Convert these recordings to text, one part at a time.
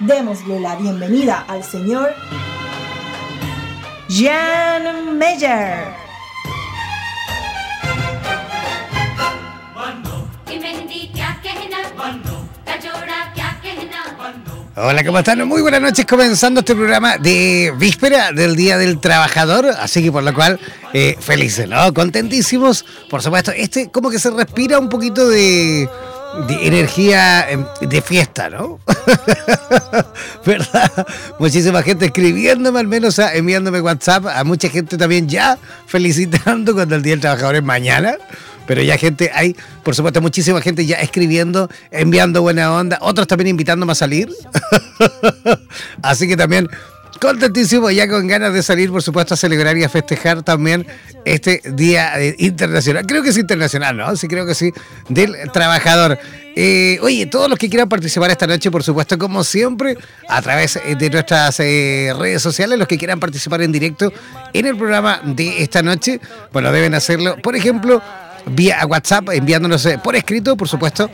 démosle la bienvenida al señor Jan Meyer. Hola, ¿cómo están? Muy buenas noches, comenzando este programa de víspera del Día del Trabajador, así que por lo cual, eh, felices, ¿no? Contentísimos, por supuesto. Este como que se respira un poquito de de energía em, de fiesta, ¿no? ¿Verdad? Muchísima gente escribiéndome, al menos enviándome WhatsApp, a mucha gente también ya felicitando cuando el Día del Trabajador es mañana. Pero ya gente, hay, por supuesto, muchísima gente ya escribiendo, enviando buena onda, otros también invitándome a salir. Así que también contentísimo, ya con ganas de salir, por supuesto, a celebrar y a festejar también este Día eh, Internacional. Creo que es internacional, ¿no? Sí, creo que sí, del trabajador. Eh, oye, todos los que quieran participar esta noche, por supuesto, como siempre, a través eh, de nuestras redes sociales, los que quieran participar en directo en el programa de esta noche, bueno, deben hacerlo, por ejemplo, vía WhatsApp, enviándonos por escrito, por supuesto,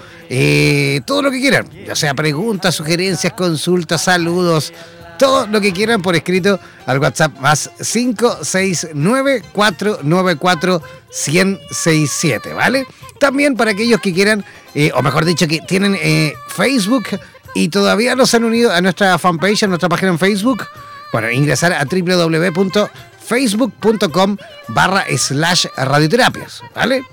todo lo que quieran, ya sea preguntas, sugerencias, consultas, saludos todo lo que quieran por escrito al WhatsApp más 569-494-1067, ¿vale? También para aquellos que quieran, eh, o mejor dicho, que tienen eh, Facebook y todavía no se han unido a nuestra fanpage, a nuestra página en Facebook, bueno, ingresar a www.facebook.com barra slash radioterapias, ¿vale?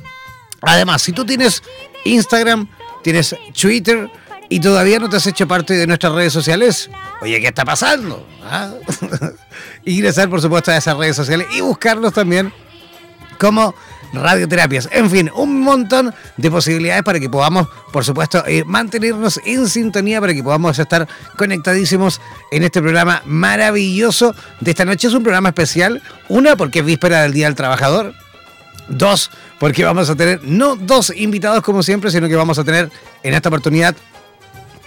Además, si tú tienes Instagram, tienes Twitter, y todavía no te has hecho parte de nuestras redes sociales, oye, ¿qué está pasando? ¿Ah? Ingresar, por supuesto, a esas redes sociales y buscarlos también como radioterapias. En fin, un montón de posibilidades para que podamos, por supuesto, mantenernos en sintonía, para que podamos estar conectadísimos en este programa maravilloso de esta noche. Es un programa especial, una porque es víspera del Día del Trabajador, dos porque vamos a tener no dos invitados como siempre, sino que vamos a tener en esta oportunidad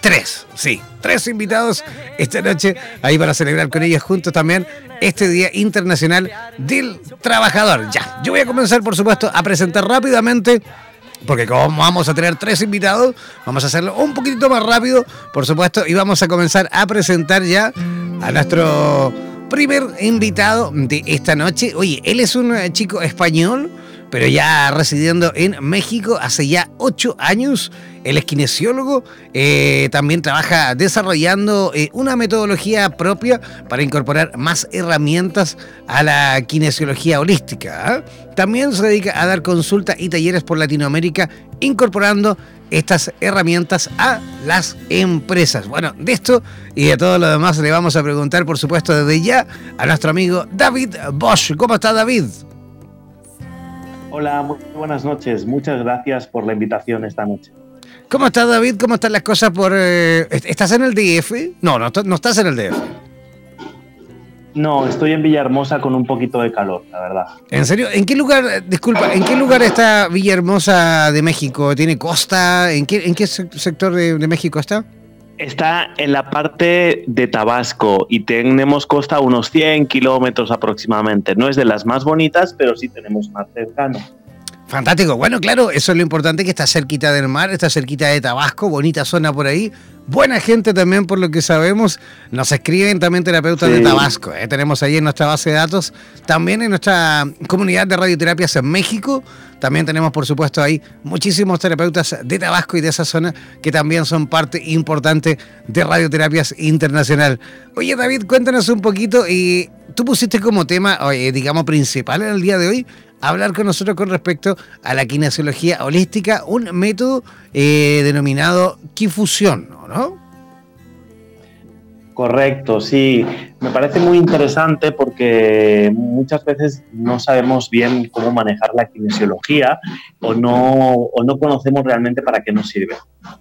tres, sí, tres invitados esta noche ahí para celebrar con ellos juntos también este Día Internacional del Trabajador. Ya, yo voy a comenzar por supuesto a presentar rápidamente. Porque como vamos a tener tres invitados, vamos a hacerlo un poquitito más rápido, por supuesto, y vamos a comenzar a presentar ya a nuestro primer invitado de esta noche. Oye, él es un chico español, pero ya residiendo en México hace ya ocho años. Él es kinesiólogo, eh, también trabaja desarrollando eh, una metodología propia para incorporar más herramientas a la kinesiología holística. ¿ah? También se dedica a dar consultas y talleres por Latinoamérica, incorporando estas herramientas a las empresas. Bueno, de esto y de todo lo demás le vamos a preguntar, por supuesto, desde ya a nuestro amigo David Bosch. ¿Cómo está David? Hola, muy buenas noches. Muchas gracias por la invitación esta noche. ¿Cómo estás, David? ¿Cómo están las cosas por... Eh, ¿Estás en el DF? No, no, no estás en el DF. No, estoy en Villahermosa con un poquito de calor, la verdad. ¿En serio? ¿En qué lugar, disculpa, en qué lugar está Villahermosa de México? ¿Tiene costa? ¿En qué, en qué sector de, México está? Está en la parte de Tabasco y tenemos costa unos 100 kilómetros aproximadamente. No es de las más bonitas, pero sí tenemos más cercano. Fantástico. Bueno, claro, eso es lo importante, que está cerquita del mar, está cerquita de Tabasco, bonita zona por ahí. Buena gente también, por lo que sabemos. Nos escriben también terapeutas de Tabasco. ¿eh? Tenemos ahí en nuestra base de datos, también en nuestra comunidad de radioterapias en México. También tenemos, por supuesto, ahí muchísimos terapeutas de Tabasco y de esa zona que también son parte importante de Radioterapias Internacional. Oye, David, cuéntanos un poquito. Y tú pusiste como tema, digamos, principal en el día de hoy hablar con nosotros con respecto a la kinesiología holística, un método eh, denominado Kifusión, ¿no? Correcto, sí. Me parece muy interesante porque muchas veces no sabemos bien cómo manejar la kinesiología o no, o no conocemos realmente para qué nos sirve.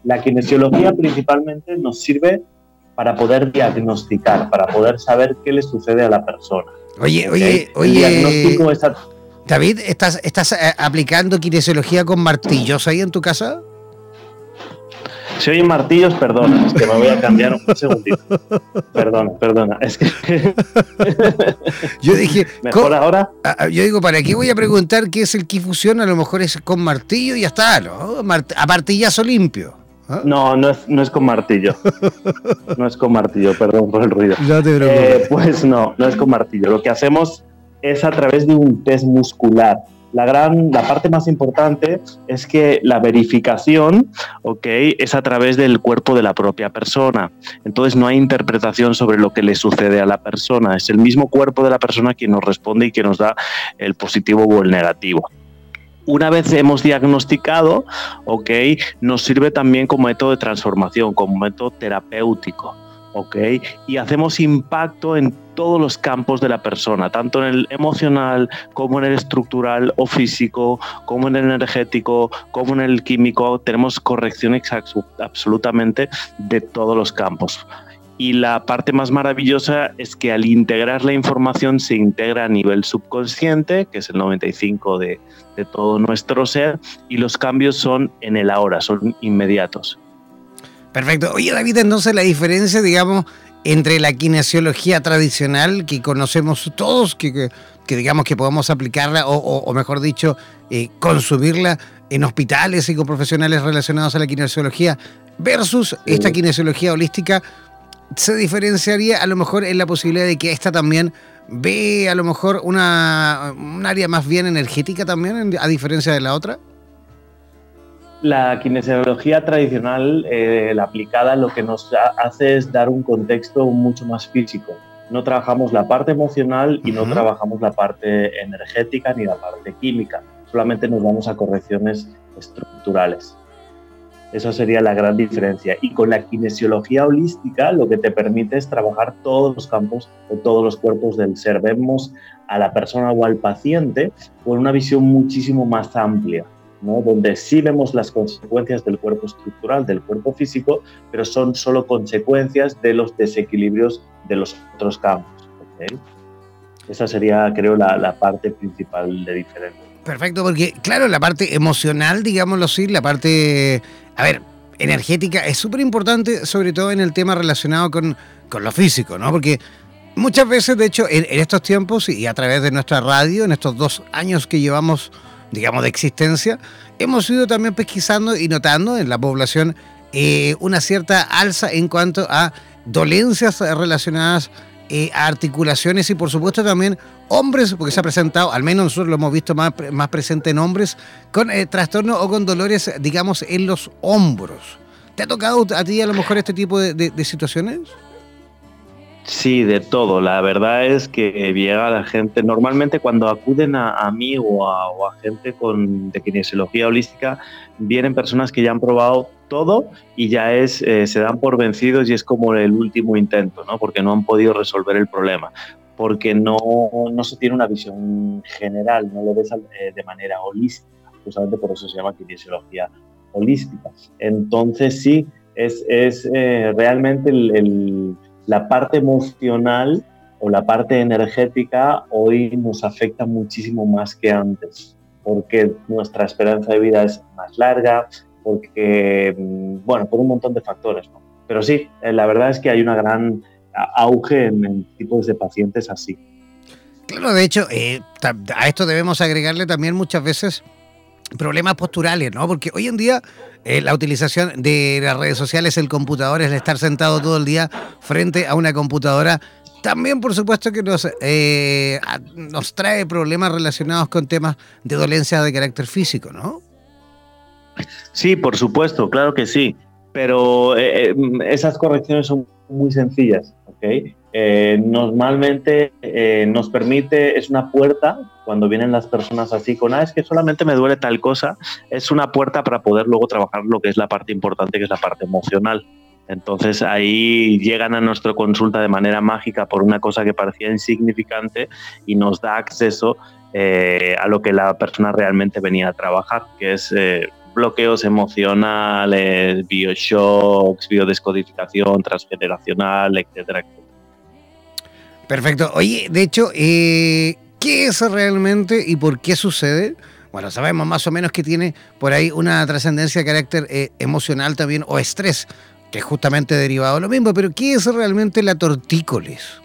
La kinesiología principalmente nos sirve para poder diagnosticar, para poder saber qué le sucede a la persona. Oye, oye, oye. diagnóstico es David, ¿estás, estás eh, aplicando kinesiología con martillos ahí en tu casa? Si oyen martillos, perdona, es que me voy a cambiar un segundito. Perdona, perdona. Es que. yo dije. ¿Mejor ahora? Ah, ah, yo digo, ¿para qué voy a preguntar qué es el Kifusión? A lo mejor es con martillo y ya está, ¿no? A martillazo limpio. ¿ah? No, no es, no es con martillo. No es con martillo, perdón por el ruido. Ya te eh, Pues no, no es con martillo. Lo que hacemos es a través de un test muscular. La, gran, la parte más importante es que la verificación okay, es a través del cuerpo de la propia persona. Entonces no hay interpretación sobre lo que le sucede a la persona. Es el mismo cuerpo de la persona quien nos responde y quien nos da el positivo o el negativo una vez hemos diagnosticado, ok, nos sirve también como método de transformación, como método terapéutico. ¿Ok? Y hacemos impacto en todos los campos de la persona, tanto en el emocional como en el estructural o físico, como en el energético, como en el químico. Tenemos correcciones absolutamente de todos los campos. Y la parte más maravillosa es que al integrar la información se integra a nivel subconsciente, que es el 95 de, de todo nuestro ser, y los cambios son en el ahora, son inmediatos. Perfecto. Oye, David, entonces la diferencia, digamos, entre la kinesiología tradicional que conocemos todos, que, digamos que podemos aplicarla o, mejor dicho, eh, consumirla en hospitales y con profesionales relacionados a la kinesiología, versus esta kinesiología holística, se diferenciaría a lo mejor en la posibilidad de que esta también ve a lo mejor una, un área más bien energética también, a diferencia de la otra. La kinesiología tradicional, eh, la aplicada, lo que nos hace es dar un contexto mucho más físico. No trabajamos la parte emocional y no trabajamos la parte energética ni la parte química. Solamente nos vamos a correcciones estructurales. Esa sería la gran diferencia. Y con la kinesiología holística lo que te permite es trabajar todos los campos o todos los cuerpos del ser. Vemos a la persona o al paciente con una visión muchísimo más amplia donde sí vemos las consecuencias del cuerpo estructural, del cuerpo físico, pero son solo consecuencias de los desequilibrios de los otros campos. Esa sería, creo, la, parte principal de diferencia. Perfecto, porque claro, la parte emocional, digámoslo así, la parte, a ver, energética es súper importante, sobre todo en el tema relacionado con, con lo físico, ¿no? Porque muchas veces, de hecho, en, estos tiempos y a través de nuestra radio, en estos dos años que llevamos digamos, de existencia, hemos ido también pesquisando y notando en la población eh, una cierta alza en cuanto a dolencias relacionadas eh, articulaciones y por supuesto también hombres, porque se ha presentado, al menos nosotros lo hemos visto más, más presente en hombres, con eh, trastornos o con dolores, digamos, en los hombros. ¿Te ha tocado a ti a lo mejor este tipo de situaciones? Sí, de todo. La verdad es que llega la gente, normalmente cuando acuden a, mí o a, gente con, de kinesiología holística, vienen personas que ya han probado todo y ya es, eh, se dan por vencidos y es como el último intento, ¿no? porque no han podido resolver el problema, porque no, no se tiene una visión general, no lo ves eh, de manera holística, justamente por eso se llama kinesiología holística. Entonces sí, es, es eh, realmente el la parte emocional o la parte energética hoy nos afecta muchísimo más que antes, porque nuestra esperanza de vida es más larga, porque, mm, bueno, por un montón de factores. Pero sí, eh, la verdad es que hay una gran auge en, tipos de pacientes así. Claro, de hecho, eh, a esto debemos agregarle también muchas veces problemas posturales, ¿no? Porque hoy en día eh, la utilización de las redes sociales, el computador, es el estar sentado todo el día frente a una computadora, también por supuesto que nos, eh, nos trae problemas relacionados con temas de dolencia de carácter físico, ¿no? Sí, por supuesto, claro que sí, pero eh, esas correcciones son muy sencillas, ¿ok? normalmente nos permite, es una puerta cuando vienen las personas así con, ah, es que solamente me duele tal cosa, es una puerta para poder luego trabajar lo que es la parte importante, que es la parte emocional. Entonces ahí llegan a nuestra consulta de manera mágica por una cosa que parecía insignificante y nos da acceso eh, a lo que la persona realmente venía a trabajar, que es eh, bloqueos emocionales, bioshocks, biodescodificación transgeneracional, etcétera. Perfecto. Oye, de hecho, eh, ¿Qué es realmente y por qué sucede? Bueno, sabemos más o menos que tiene por ahí una trascendencia de carácter eh, emocional también o estrés, que es justamente derivado de lo mismo, pero ¿qué es realmente la tortícolis?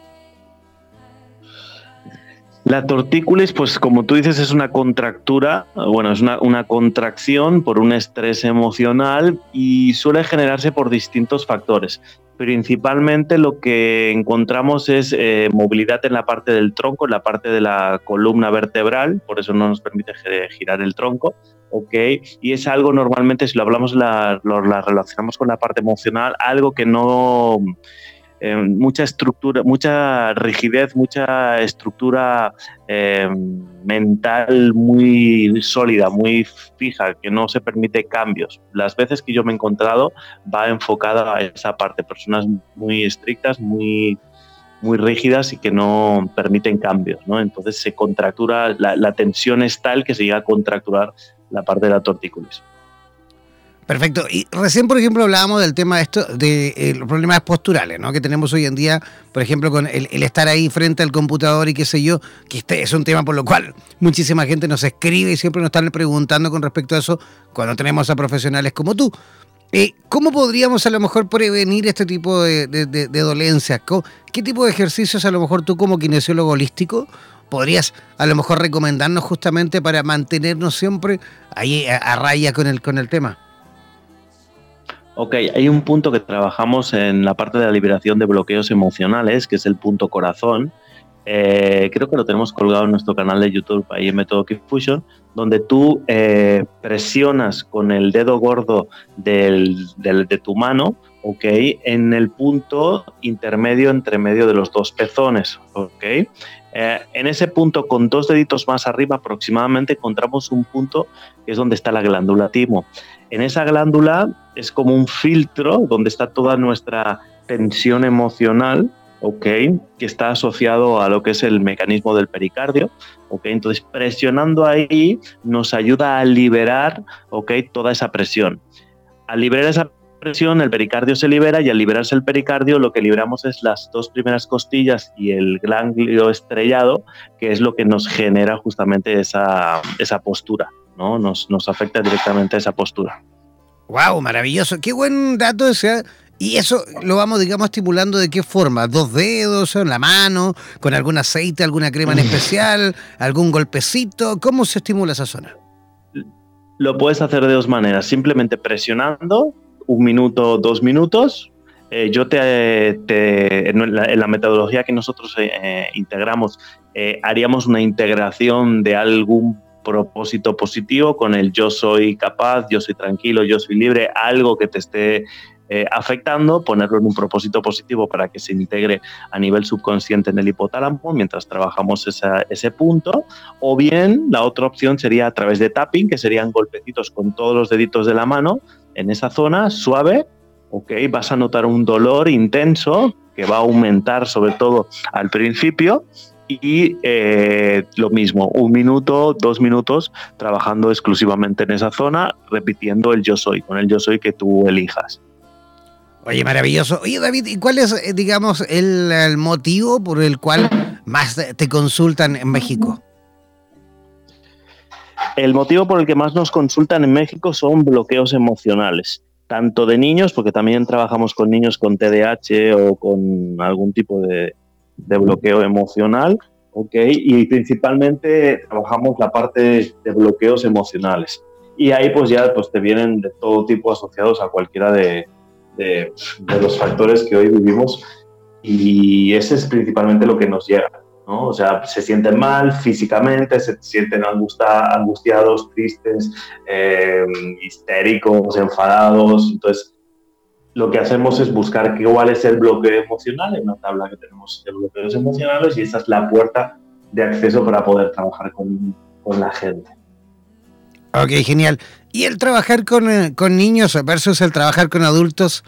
La tortícolis, pues como tú dices, es una contractura, bueno, es una, una, contracción por un estrés emocional y suele generarse por distintos factores principalmente lo que encontramos es eh, movilidad en la parte del tronco, en la parte de la columna vertebral, por eso no nos permite girar el tronco, ¿ok? Y es algo normalmente, si lo hablamos, la, lo relacionamos con la parte emocional, algo que no eh, mucha estructura, mucha rigidez, mucha estructura eh, mental muy sólida, muy fija, que no se permite cambios. Las veces que yo me he encontrado va enfocada a esa parte, personas muy estrictas, muy muy rígidas y que no permiten cambios, ¿no? Entonces se contractura, la, la tensión es tal que se llega a contracturar la parte de la tortícolis. Perfecto. Y recién, por ejemplo, hablábamos del tema de esto, de eh, los problemas posturales, ¿no? Que tenemos hoy en día, por ejemplo, con el, estar ahí frente al computador y qué sé yo, que este es un tema por lo cual muchísima gente nos escribe y siempre nos están preguntando con respecto a eso cuando tenemos a profesionales como tú. Eh, ¿Cómo podríamos a lo mejor prevenir este tipo de, dolencias? ¿Qué tipo de ejercicios a lo mejor tú como kinesiólogo holístico podrías a lo mejor recomendarnos justamente para mantenernos siempre ahí a, a raya con el, con el tema? Ok, hay un punto que trabajamos en la parte de la liberación de bloqueos emocionales, que es el punto corazón. Eh, creo que lo tenemos colgado en nuestro canal de YouTube, ahí en Método Fusion, donde tú eh, presionas con el dedo gordo de tu mano, ok, en el punto intermedio entre medio de los dos pezones, ok. Eh, en ese punto, con dos deditos más arriba aproximadamente, encontramos un punto que es donde está la glándula timo. En esa glándula es como un filtro donde está toda nuestra tensión emocional, ¿ok? Que está asociado a lo que es el mecanismo del pericardio, ¿ok? Entonces, presionando ahí nos ayuda a liberar, ¿ok? Toda esa presión. Al liberar esa presión, el pericardio se libera y al liberarse el pericardio, lo que liberamos es las dos primeras costillas y el ganglio estrellado, que es lo que nos genera justamente esa, esa postura, ¿no? Nos, nos afecta directamente esa postura. ¡Wow! Maravilloso. Qué buen dato ese. Y eso lo vamos, digamos, estimulando de qué forma? ¿Dos dedos en la mano? ¿Con algún aceite, alguna crema en especial? ¿Algún golpecito? ¿Cómo se estimula esa zona? Lo puedes hacer de dos maneras. Simplemente presionando un minuto, dos minutos, eh, yo te, en, la, metodología que nosotros eh, integramos, haríamos una integración de algún propósito positivo con el yo soy capaz, yo soy tranquilo, yo soy libre, algo que te esté eh, afectando, ponerlo en un propósito positivo para que se integre a nivel subconsciente en el hipotálamo mientras trabajamos ese punto. O bien la otra opción sería a través de tapping, que serían golpecitos con todos los deditos de la mano en esa zona suave. Ok, vas a notar un dolor intenso que va a aumentar sobre todo al principio y eh, lo mismo, un minuto, dos minutos trabajando exclusivamente en esa zona, repitiendo el yo soy, con el yo soy que tú elijas. Oye, maravilloso. Oye, David, ¿y cuál es, eh, digamos, el, motivo por el cual más te consultan en México? El motivo por el que más nos consultan en México son bloqueos emocionales, tanto de niños, porque también trabajamos con niños con TDAH o con algún tipo de, bloqueo emocional, ¿ok? Y principalmente trabajamos la parte de bloqueos emocionales. Y ahí pues ya pues te vienen de todo tipo asociados a cualquiera de, los factores que hoy vivimos y ese es principalmente lo que nos llega. ¿No? O sea, se sienten mal físicamente, se sienten angustiados, tristes, eh, histéricos, enfadados. Entonces, lo que hacemos es buscar cuál es el bloqueo emocional, en una tabla que tenemos de bloqueos emocionales, y esa es la puerta de acceso para poder trabajar con, con la gente. Ok, genial. Y el trabajar con, eh, con niños versus el trabajar con adultos,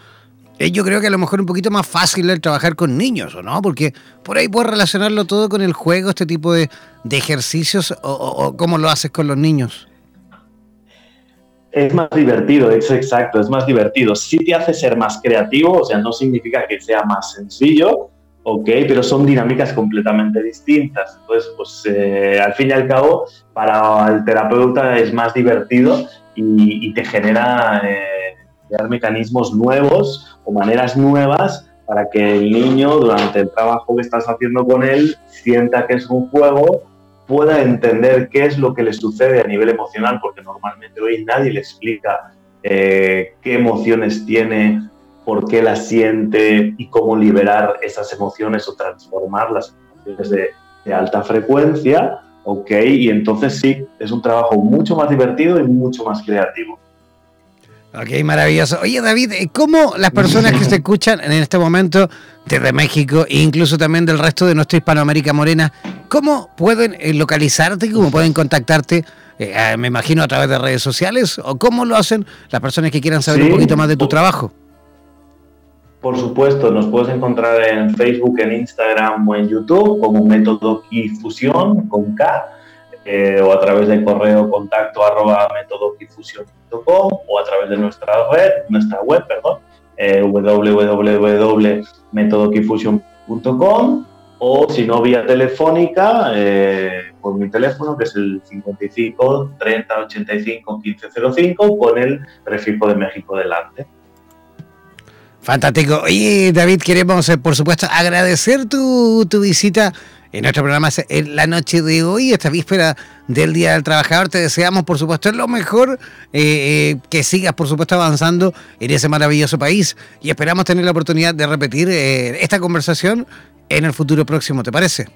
eh, yo creo que a lo mejor un poquito más fácil el trabajar con niños, ¿o no? Porque por ahí puedes relacionarlo todo con el juego, este tipo de, de ejercicios, o, cómo lo haces con los niños. Es más divertido, es exacto, es más divertido. Sí te hace ser más creativo, o sea, no significa que sea más sencillo, ok, pero son dinámicas completamente distintas. Entonces, pues eh, al fin y al cabo, para el terapeuta es más divertido y, te genera eh, crear mecanismos nuevos o maneras nuevas para que el niño, durante el trabajo que estás haciendo con él, sienta que es un juego, pueda entender qué es lo que le sucede a nivel emocional, porque normalmente hoy nadie le explica eh, qué emociones tiene por qué las siente y cómo liberar esas emociones o transformar las emociones de, alta frecuencia, ¿ok? Y entonces sí, es un trabajo mucho más divertido y mucho más creativo. Ok, maravilloso. Oye, David, eh, ¿cómo las personas que se escuchan en este momento desde México e incluso también del resto de nuestra Hispanoamérica Morena, cómo pueden eh, localizarte, cómo pueden contactarte? Eh, me imagino a través de redes sociales, o cómo lo hacen las personas que quieran saber un poquito más de tu trabajo. Por supuesto, nos puedes encontrar en Facebook, en Instagram o en YouTube como Método Kifusión con K eh, o a través del correo contacto arroba metodokifusión.com o a través de nuestra web, nuestra web, perdón, eh, o si no vía telefónica eh, por mi teléfono que es el 55 30 85 15 05 con el prefijo de México delante. Fantástico. Y David, queremos, eh, por supuesto, agradecer tu, visita en nuestro programa en la noche de hoy, esta víspera del Día del Trabajador. Te deseamos, por supuesto, lo mejor, eh, eh, que sigas, por supuesto, avanzando en ese maravilloso país. Y esperamos tener la oportunidad de repetir esta conversación en el futuro próximo, ¿te parece?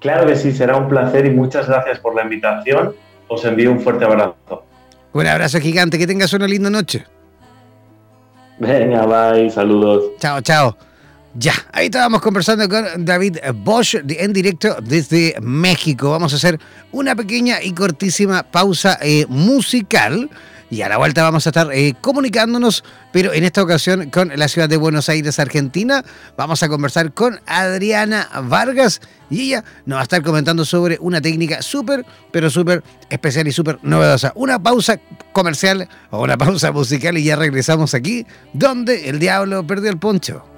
Claro que sí, será un placer y muchas gracias por la invitación. Os envío un fuerte abrazo. Un abrazo gigante, que tengas una linda noche. Venga, bye, saludos. Chao, chao. Ya, ahí estábamos conversando con David Bosch en directo desde México. Vamos a hacer una pequeña y cortísima pausa eh, musical y a la vuelta vamos a estar eh, comunicándonos, pero en esta ocasión con la ciudad de Buenos Aires, Argentina. Vamos a conversar con Adriana Vargas y ella nos va a estar comentando sobre una técnica súper, pero súper especial y súper novedosa. Una pausa comercial o una pausa musical y ya regresamos aquí, donde el diablo perdió el poncho.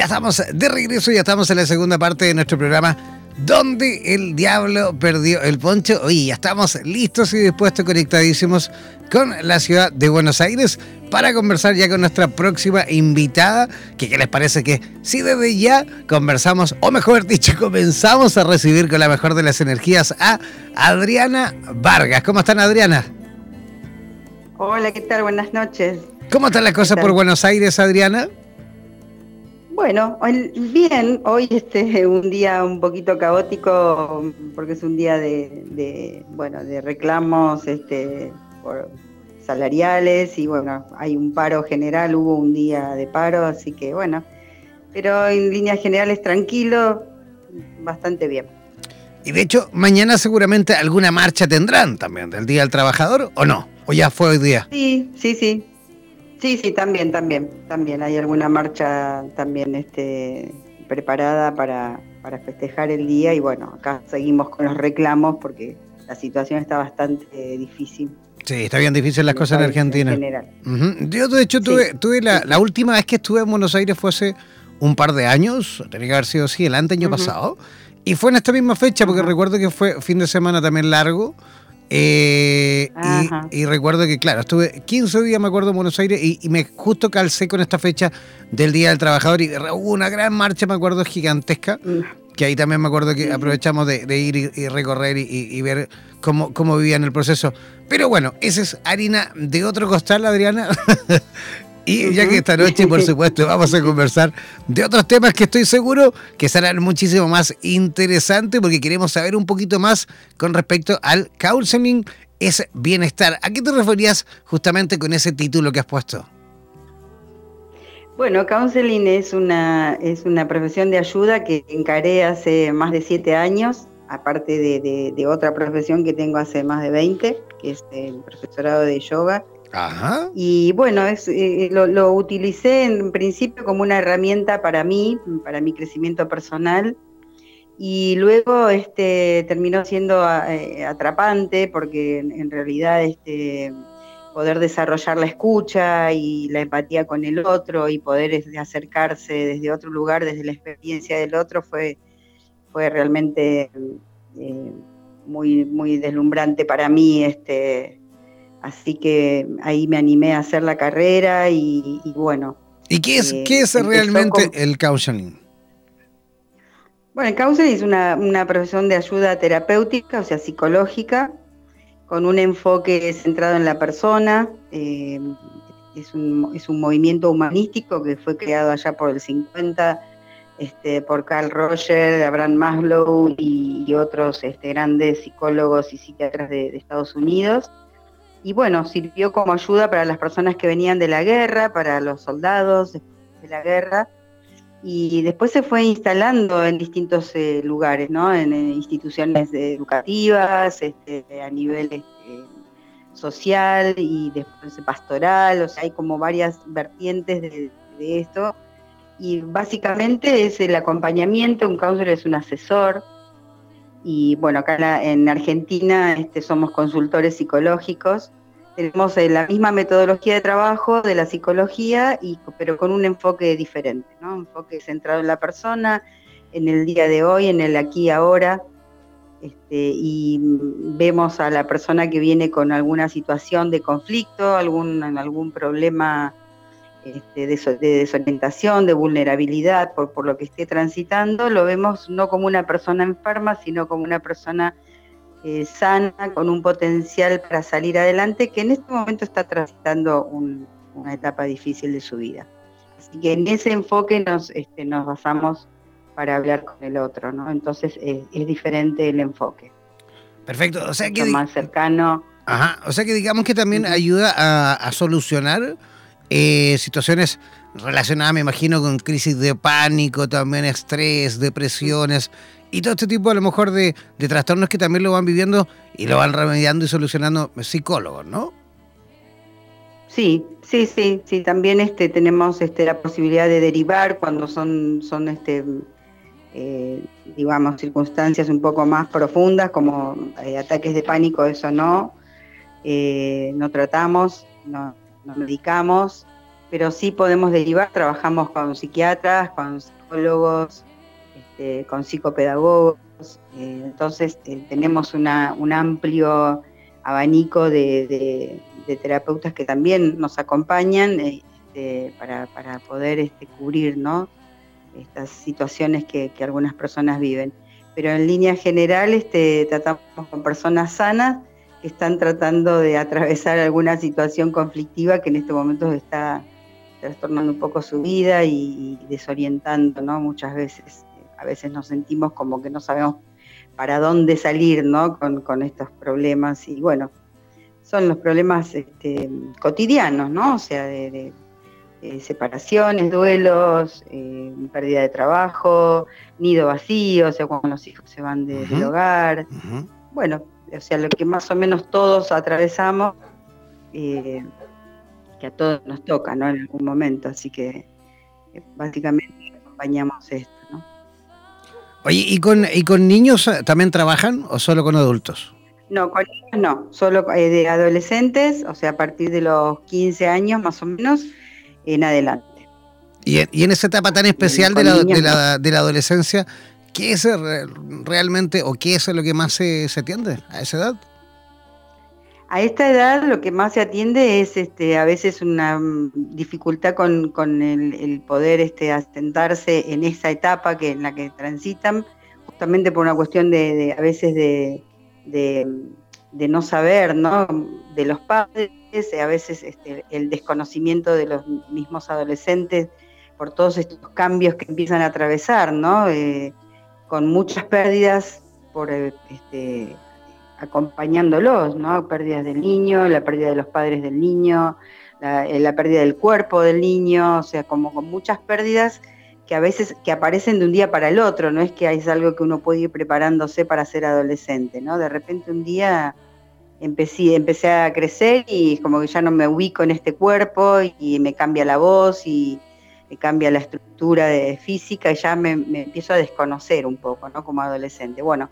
Ya, estamos de regreso, ya estamos en la segunda parte de nuestro programa donde el diablo perdió el poncho. Oye, ya estamos listos y dispuestos, conectadísimos con la ciudad de Buenos Aires para conversar ya con nuestra próxima invitada. Que, ¿Qué les parece que si desde ya conversamos, o mejor dicho, comenzamos a recibir con la mejor de las energías a Adriana Vargas? ¿Cómo están, Adriana? Hola, ¿qué tal? Buenas noches. ¿Cómo están las cosas por Buenos Aires, Adriana? Bueno, bien, hoy este un día un poquito caótico porque es un día de, bueno de reclamos este por salariales y bueno hay un paro general, hubo un día de paro, así que bueno, pero en líneas generales tranquilo, bastante bien. Y de hecho mañana seguramente alguna marcha tendrán también del Día del Trabajador o no, o ya fue hoy día. Sí, sí, sí, Sí, sí, también, también, también. Hay alguna marcha también este, preparada para, para festejar el día y bueno, acá seguimos con los reclamos porque la situación está bastante difícil. Sí, está bien difícil las cosas en Argentina. Yo de hecho tuve, tuve la, la, última vez que estuve en Buenos Aires fue hace un par de años, tenía que haber sido así, el año pasado, y fue en esta misma fecha porque recuerdo que fue fin de semana también largo. Eh, y, recuerdo que, claro, estuve 15 días, me acuerdo, en Buenos Aires y, me justo calcé con esta fecha del Día del Trabajador y hubo una gran marcha, me acuerdo, gigantesca, mm. que ahí también me acuerdo que aprovechamos de, ir y, recorrer y, ver cómo, cómo vivían el proceso. Pero bueno, esa es harina de otro costal, Adriana. Y ya que esta noche, por supuesto, vamos a conversar de otros temas que estoy seguro que serán muchísimo más interesantes porque queremos saber un poquito más con respecto al counseling es bienestar. ¿A qué te referías justamente con ese título que has puesto? Bueno, counseling es una, es una profesión de ayuda que encaré hace más de siete años, aparte de, de otra profesión que tengo hace más de 20, que es el profesorado de yoga y bueno, es, eh, lo, utilicé en principio como una herramienta para mí, para mi crecimiento personal, y luego este, terminó siendo eh, atrapante porque en, realidad este, poder desarrollar la escucha y la empatía con el otro y poder este, acercarse desde otro lugar, desde la experiencia del otro, fue, fue realmente eh, muy, muy deslumbrante para mí. Este, Así que ahí me animé a hacer la carrera y, bueno. ¿Y qué es, eh, qué es realmente el counseling? Bueno, el counseling es una, profesión de ayuda terapéutica, o sea, psicológica, con un enfoque centrado en la persona. Eh, es, un, es, un, movimiento humanístico que fue creado allá por el 50 este, por Carl Roger, Abraham Maslow y, otros este, grandes psicólogos y psiquiatras de Estados Unidos y bueno, sirvió como ayuda para las personas que venían de la guerra, para los soldados de la guerra, y después se fue instalando en distintos eh, lugares, ¿no? En, instituciones educativas, este, a nivel este, social y después pastoral, o sea, hay como varias vertientes de, esto. Y básicamente es el acompañamiento, un counselor es un asesor, y bueno, acá en Argentina este, somos consultores psicológicos. Tenemos eh, la misma metodología de trabajo de la psicología, pero con un enfoque diferente, ¿no? Un enfoque centrado en la persona, en el día de hoy, en el aquí y ahora. Este, y vemos a la persona que viene con alguna situación de conflicto, algún, algún problema este, de, desorientación, de vulnerabilidad por, por lo que esté transitando, lo vemos no como una persona enferma, sino como una persona eh, sana, con un potencial para salir adelante, que en este momento está transitando una etapa difícil de su vida. Así que en ese enfoque nos, este, nos basamos para hablar con el otro, ¿no? Entonces eh, es diferente el enfoque. Perfecto, o sea que... Más cercano. Ajá, o sea que digamos que también ayuda a, solucionar eh, situaciones relacionadas, me imagino, con crisis de pánico, también estrés, depresiones y todo este tipo a lo mejor de, trastornos que también lo van viviendo y lo van remediando y solucionando psicólogos, ¿no? Sí, sí, sí, sí. También este, tenemos este, la posibilidad de derivar cuando son, son este, eh, digamos, circunstancias un poco más profundas, como eh, ataques de pánico, eso no. Eh, no tratamos, no, no medicamos, pero sí podemos derivar. Trabajamos con psiquiatras, con psicólogos, este, con psicopedagogos. Eh, entonces eh, tenemos un amplio abanico de, terapeutas que también nos acompañan este, para, poder este, cubrir estas situaciones que, algunas personas viven. Pero en línea general tratamos con personas sanas que están tratando de atravesar alguna situación conflictiva que en este momento está trastornando un poco su vida y, desorientando ¿no? muchas veces a veces nos sentimos como que no sabemos para dónde salir ¿no? con, estos problemas y bueno, son los problemas este, cotidianos, ¿no? O sea, de, separaciones, duelos, eh, pérdida de trabajo, nido vacío, o sea, cuando los hijos se van del hogar. Bueno, o sea, lo que más o menos todos atravesamos, eh, que a todos nos toca, ¿no? En algún momento, así que eh, básicamente acompañamos esto. Oye, ¿y con, ¿y con niños eh, también trabajan o solo con adultos? No, con niños no, solo eh, de adolescentes, o sea, a partir de los 15 años más o menos en adelante. Y, en esa etapa tan especial de la, de, la, de la, adolescencia, ¿qué es realmente o qué es lo que más se, se atiende a esa edad? A esta edad lo que más se atiende es este, a veces una mm, dificultad con, el, poder este, asentarse en esa etapa que, en la que transitan, justamente por una cuestión de, a veces de, no saber ¿no? de los padres, a veces este, el desconocimiento de los mismos adolescentes por todos estos cambios que empiezan a atravesar, ¿no? Eh, con muchas pérdidas por este, acompañándolos, ¿no? Pérdidas del niño, la pérdida de los padres del niño, eh, la, pérdida del cuerpo del niño, o sea, como con muchas pérdidas que a veces que aparecen de un día para el otro, no es que es algo que uno puede ir preparándose para ser adolescente, ¿no? De repente un día empecé, empecé a crecer y como que ya no me ubico en este cuerpo y me cambia la voz y me cambia la estructura de física y ya me, me empiezo a desconocer un poco, ¿no? Como adolescente. Bueno,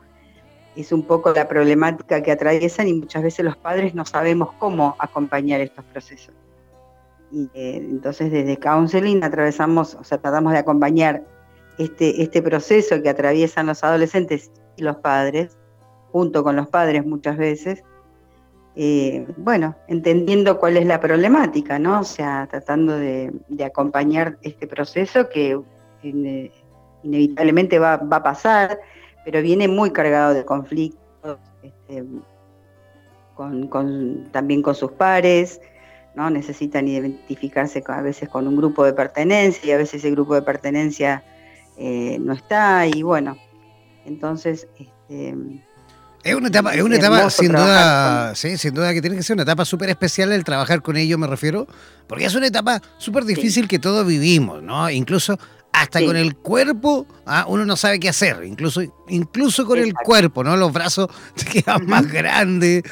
es un poco la problemática que atraviesan y muchas veces los padres no sabemos cómo acompañar estos procesos. Y eh, entonces desde counseling atravesamos, o sea, tratamos de acompañar este, este proceso que atraviesan los adolescentes y los padres, junto con los padres muchas veces, eh, bueno, entendiendo cuál es la problemática, ¿no? O sea, tratando de, acompañar este proceso que inevitablemente va, va a pasar, pero viene muy cargado de conflictos, este, también con sus pares, ¿no? necesitan identificarse a veces con un grupo de pertenencia y a veces ese grupo de pertenencia eh, no está y bueno, entonces... Este, es una etapa, es una etapa sin duda, sí, sin duda que tiene que ser una etapa súper especial el trabajar con ellos, me refiero, porque es una etapa súper difícil que todos vivimos, ¿no? Incluso hasta con el cuerpo, ah, uno no sabe qué hacer, incluso, incluso con el cuerpo, ¿no? Los brazos te quedan más grandes,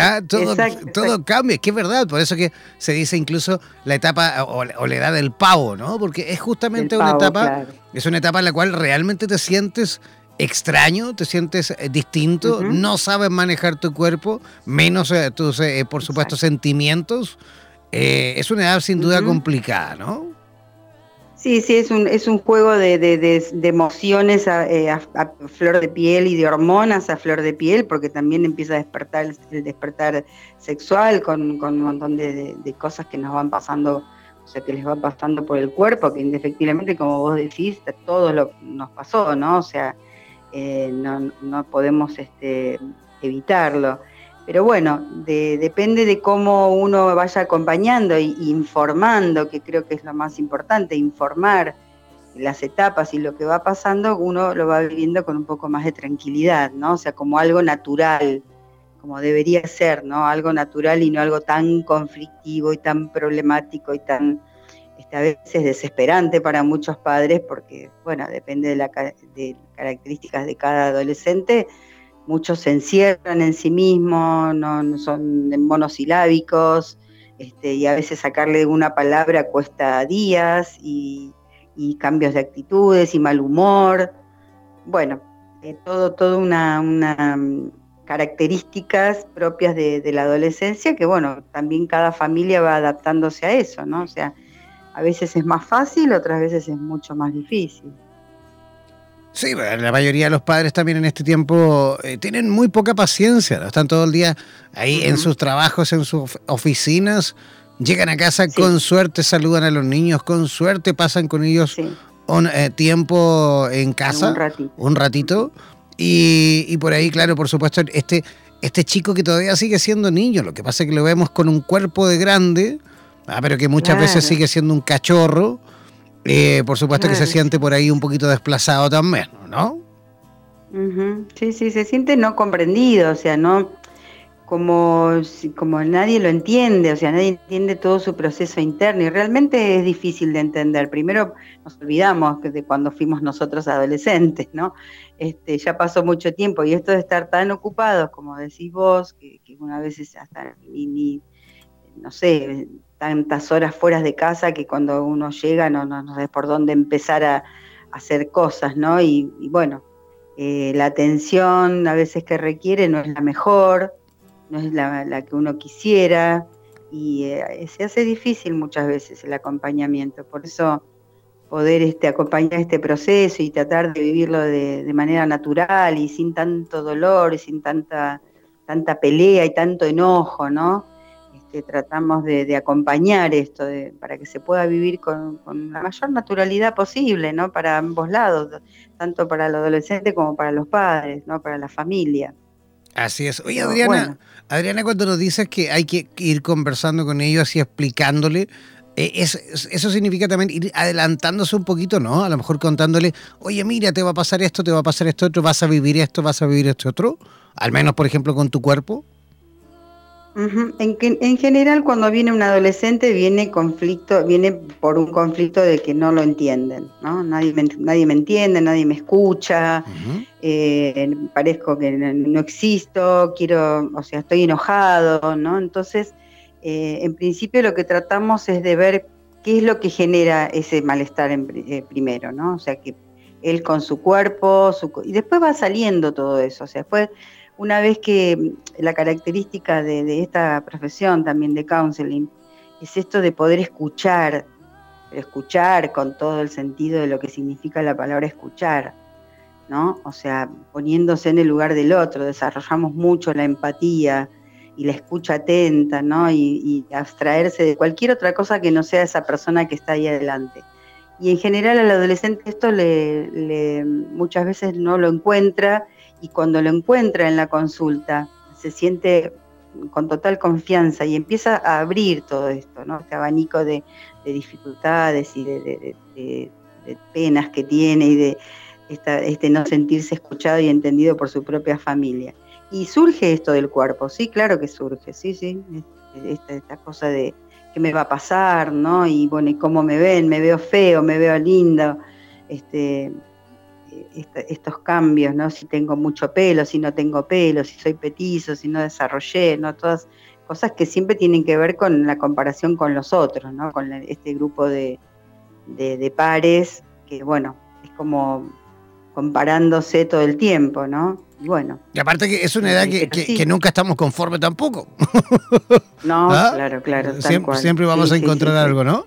ah, todo, todo cambia, que es verdad, por eso que se dice incluso la etapa o, la edad del pavo, ¿no? Porque es justamente una etapa, es una etapa en la cual realmente te sientes extraño, te sientes eh, distinto, no sabes manejar tu cuerpo, menos eh, tus, eh, por supuesto, sentimientos. es una edad sin duda complicada, ¿no? Sí, sí, es un, es un juego de, de, emociones eh, a, flor de piel y de hormonas a flor de piel, porque también empieza a despertar el, despertar sexual con, un montón de, cosas que nos van pasando o sea, que les va pasando por el cuerpo, que indefectiblemente, como vos decís, todo lo nos pasó, ¿no? O sea, eh, no, no, podemos este, evitarlo. Pero bueno, depende de cómo uno vaya acompañando e informando, que creo que es lo más importante, informar las etapas y lo que va pasando, uno lo va viviendo con un poco más de tranquilidad, ¿no? O sea, como algo natural, como debería ser, ¿no? Algo natural y no algo tan conflictivo y tan problemático y tan, a veces desesperante para muchos padres, porque, bueno, depende de, las características de cada adolescente, muchos se encierran en sí mismos, no, son monosilábicos, este, y a veces sacarle una palabra cuesta días y, cambios de actitudes y mal humor. Bueno, eh, todo, todo una, mm, características propias de, la adolescencia que, bueno, también cada familia va adaptándose a eso, ¿no? O sea, a veces es más fácil, otras veces es mucho más difícil. Sí, la mayoría de los padres también en este tiempo eh, tienen muy poca paciencia, están todo el día ahí en sus trabajos, en sus oficinas, llegan a casa, con suerte saludan a los niños, con suerte pasan con ellos un eh, tiempo en casa, un ratito, un ratito. Y, y, por ahí, claro, por supuesto, este, este chico que todavía sigue siendo niño, lo que pasa es que lo vemos con un cuerpo de grande, ah, pero que muchas veces sigue siendo un cachorro eh, por supuesto que se siente por ahí un poquito desplazado también, ¿no? Sí, sí, se siente no comprendido, o sea, no como, como nadie lo entiende, o sea, nadie entiende todo su proceso interno y realmente es difícil de entender. Primero nos olvidamos de cuando fuimos nosotros adolescentes, ¿no? Este, ya pasó mucho tiempo y esto de estar tan ocupados, como decís vos, que, que una vez hasta ni, no sé, tantas horas fuera de casa que cuando uno llega no, no, no por dónde empezar a, hacer cosas, ¿no? Y, bueno, eh, la atención a veces que requiere no es la mejor, no es la, que uno quisiera y eh, se hace difícil muchas veces el acompañamiento. Por eso poder este, acompañar este proceso y tratar de vivirlo de, de manera natural y sin tanto dolor y sin tanta, tanta pelea y tanto enojo, ¿no? Tratamos de, acompañar esto, para que se pueda vivir con, la mayor naturalidad posible, ¿no? Para ambos lados, tanto para el adolescente como para los padres, ¿no? Para la familia. Así es. Oye, Adriana, Adriana, cuando nos dices que hay que ir conversando con ellos y explicándole, eh, eso significa también ir adelantándose un poquito, ¿no? A lo mejor contándole, oye, mira, te va a pasar esto, te va a pasar esto otro, vas a vivir esto, vas a vivir esto otro. Al menos, por ejemplo, con tu cuerpo en, en, general, cuando viene un adolescente, viene conflicto, viene por un conflicto de que no lo entienden, ¿no? Nadie me, nadie me entiende, nadie me escucha, eh, parezco que no, existo, quiero, o sea, estoy enojado, ¿no? Entonces, eh, en principio lo que tratamos es de ver qué es lo que genera ese malestar en, eh, primero, ¿no? O sea, que él con su cuerpo, su, y después va saliendo todo eso, o sea, después una vez que mm, la característica de, esta profesión también de counseling es esto de poder escuchar, escuchar con todo el sentido de lo que significa la palabra escuchar, ¿no? O sea, poniéndose en el lugar del otro, desarrollamos mucho la empatía y la escucha atenta, ¿no? Y, abstraerse de cualquier otra cosa que no sea esa persona que está ahí adelante. Y en general al adolescente esto le muchas veces no lo encuentra y cuando lo encuentra en la consulta se siente con total confianza y empieza a abrir todo esto, ¿no? este abanico de, dificultades y de, penas que tiene y de este no sentirse escuchado y entendido por su propia familia. Y surge esto del cuerpo, sí, claro que surge, sí, sí, esta, esta cosa de qué me va a pasar, ¿no? Y bueno, y cómo me ven, me veo feo, me veo lindo, este, estos cambios, ¿no? Si tengo mucho pelo, si no tengo pelo, si soy petizo, si no desarrollé, ¿no? Todas cosas que siempre tienen que ver con la comparación con los otros, ¿no? Con este grupo de, pares que, bueno, es como comparándose todo el tiempo, ¿no? Y bueno. Y aparte que es una edad que, nunca estamos conformes tampoco. No, ¿Ah? claro, claro. siempre, vamos a encontrar algo, ¿no?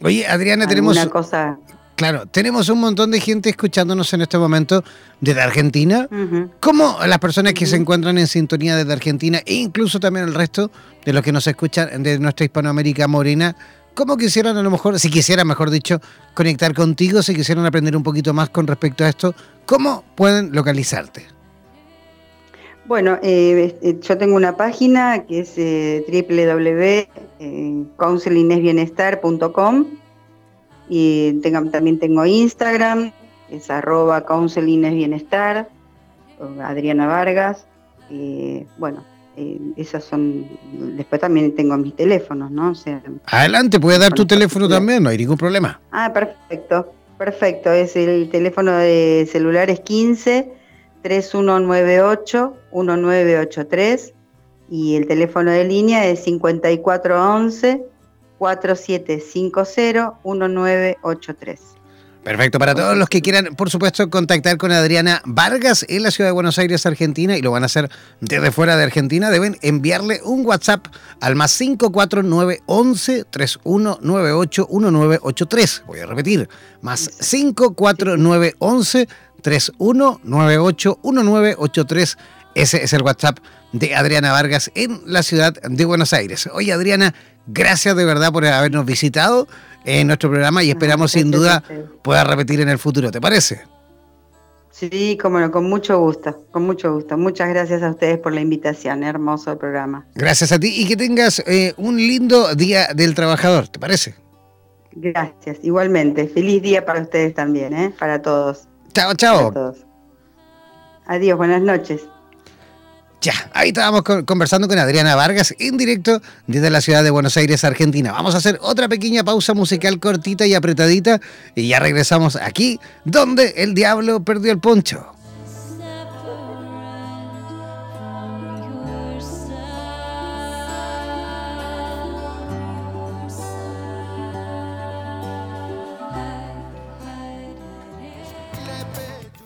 Oye, Adriana, tenemos... Una cosa Claro, tenemos un montón de gente escuchándonos en este momento desde Argentina. ¿Cómo las personas que se encuentran en sintonía desde Argentina e incluso también el resto de los que nos escuchan de nuestra Hispanoamérica morena, ¿Cómo quisieran a lo mejor, si quisieran, mejor dicho, conectar contigo, si quisieran aprender un poquito más con respecto a esto, cómo pueden localizarte? Bueno, eh, eh, yo tengo una página que es eh, www.counselingesbienestar.com y también tengo Instagram, es arroba counselingesbienestar, Adriana Vargas. bueno, esas son. Después también tengo mis teléfonos, ¿no? Adelante, puede dar tu teléfono también, no hay ningún problema. Ah, perfecto, perfecto. Es el teléfono de celular es 15 3198 1983 y el teléfono de línea es 5411 4750 1983. Perfecto, para todos los que quieran, por supuesto, contactar con Adriana Vargas en la ciudad de Buenos Aires, Argentina, y lo van a hacer desde fuera de Argentina, deben enviarle un WhatsApp al más 54911 3198 1983. Voy a repetir, más 54911 31981983. Ese es el WhatsApp de Adriana Vargas en la ciudad de Buenos Aires. Oye, Adriana, gracias de verdad por habernos visitado en nuestro programa y esperamos sin duda pueda repetir en el futuro. ¿Te parece? Sí, como no, con mucho gusto, con mucho gusto. Muchas gracias a ustedes por la invitación, hermoso el programa. Gracias a ti y que tengas eh, un lindo Día del Trabajador, ¿te parece? Gracias, igualmente. Feliz día para ustedes también, ¿eh? para todos. Chao, chao. Adiós, buenas noches. Ya, ahí estábamos conversando con Adriana Vargas en directo desde la ciudad de Buenos Aires, Argentina. Vamos a hacer otra pequeña pausa musical cortita y apretadita y ya regresamos aquí donde el diablo perdió el poncho.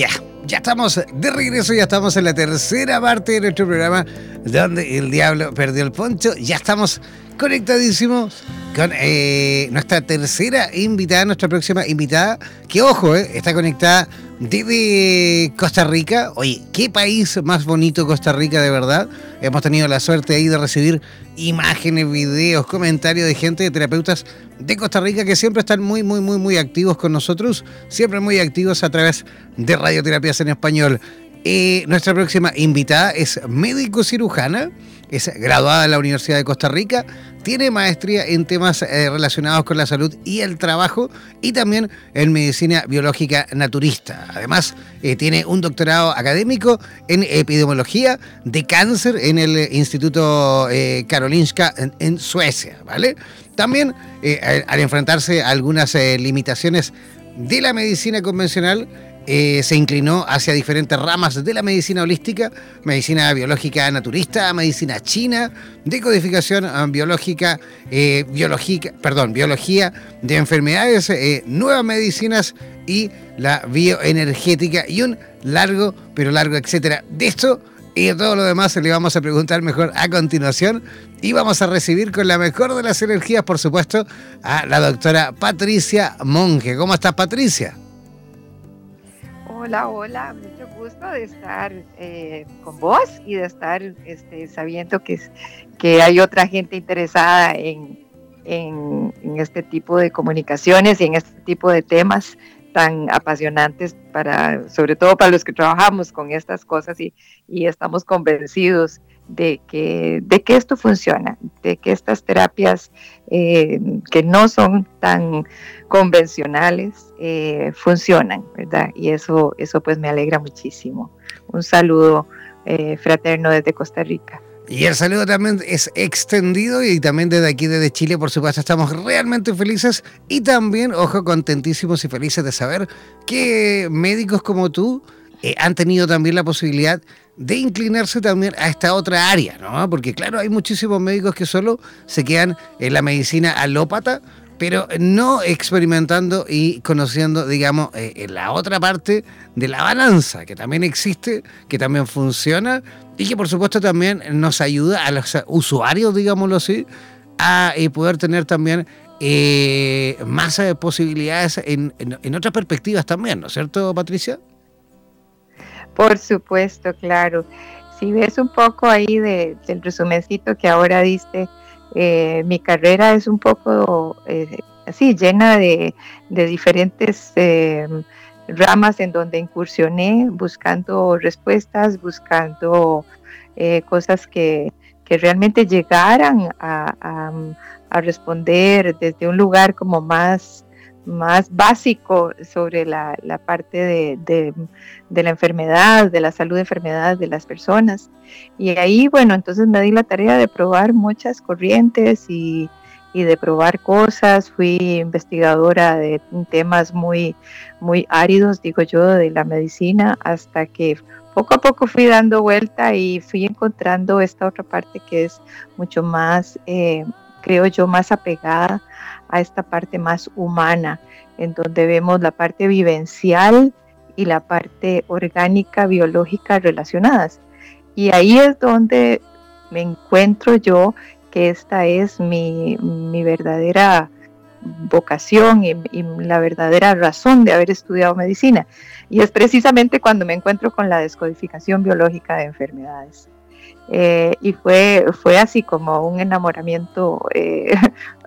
Ya, ya estamos de regreso, ya estamos en la tercera parte de nuestro programa donde el diablo perdió el poncho. Ya estamos conectadísimos con eh, nuestra tercera invitada, nuestra próxima invitada, que ojo, eh, está conectada desde Costa Rica. Oye, qué país más bonito Costa Rica, de verdad. Hemos tenido la suerte ahí de recibir imágenes, videos, comentarios de gente, de terapeutas de Costa Rica que siempre están muy, muy, muy, muy activos con nosotros, siempre muy activos a través de Radioterapias en Español. Eh, nuestra próxima invitada es médico cirujana, es graduada en la Universidad de Costa Rica, tiene maestría en temas eh, relacionados con la salud y el trabajo y también en medicina biológica naturista. Además, eh, tiene un doctorado académico en epidemiología de cáncer en el Instituto Karolinska en, en, Suecia, ¿vale? También, al enfrentarse a algunas limitaciones de la medicina convencional, eh, se inclinó hacia diferentes ramas de la medicina holística, medicina biológica naturista, medicina china, decodificación ah, biológica, eh, biológica, perdón, biología de enfermedades, eh, nuevas medicinas y la bioenergética y un largo, pero largo, etcétera. De esto y de todo lo demás le vamos a preguntar mejor a continuación y vamos a recibir con la mejor de las energías, por supuesto, a la doctora Patricia Monge. ¿Cómo estás, Patricia? Hola, hola, mucho gusto de estar eh, con vos y de estar este, sabiendo que, que hay otra gente interesada en, en, este tipo de comunicaciones y en este tipo de temas tan apasionantes para, sobre todo para los que trabajamos con estas cosas y, estamos convencidos de que, de que esto funciona, de que estas terapias eh, que no son tan convencionales eh, funcionan, ¿verdad? Y eso, eso pues me alegra muchísimo. Un saludo eh, fraterno desde Costa Rica. Y el saludo también es extendido y también desde aquí, desde Chile, por supuesto, estamos realmente felices y también, ojo, contentísimos y felices de saber que médicos como tú eh, han tenido también la posibilidad de inclinarse también a esta otra área, ¿no? Porque claro, hay muchísimos médicos que solo se quedan en la medicina alópata, pero no experimentando y conociendo, digamos, eh, la otra parte de la balanza, que también existe, que también funciona y que por supuesto también nos ayuda a los usuarios, digámoslo así, a eh, poder tener también eh, más posibilidades en, otras perspectivas también, ¿no es cierto, Patricia? Por supuesto, claro. Si ves un poco ahí del resumencito que ahora diste, eh, mi carrera es un poco eh, así, llena de, diferentes eh, ramas en donde incursioné buscando respuestas, buscando cosas que, realmente llegaran a, responder desde un lugar como más más básico sobre la, parte de, la enfermedad, de la salud de enfermedad de las personas. Y ahí, bueno, entonces me di la tarea de probar muchas corrientes y, de probar cosas. Fui investigadora de temas muy, muy áridos, digo yo, de la medicina, hasta que poco a poco fui dando vuelta y fui encontrando esta otra parte que es mucho más, eh, creo yo, más apegada a esta parte más humana, en donde vemos la parte vivencial y la parte orgánica, biológica relacionadas. Y ahí es donde me encuentro yo que esta es mi, verdadera vocación y, la verdadera razón de haber estudiado medicina. Y es precisamente cuando me encuentro con la descodificación biológica de enfermedades. Eh, y fue, fue así como un enamoramiento eh,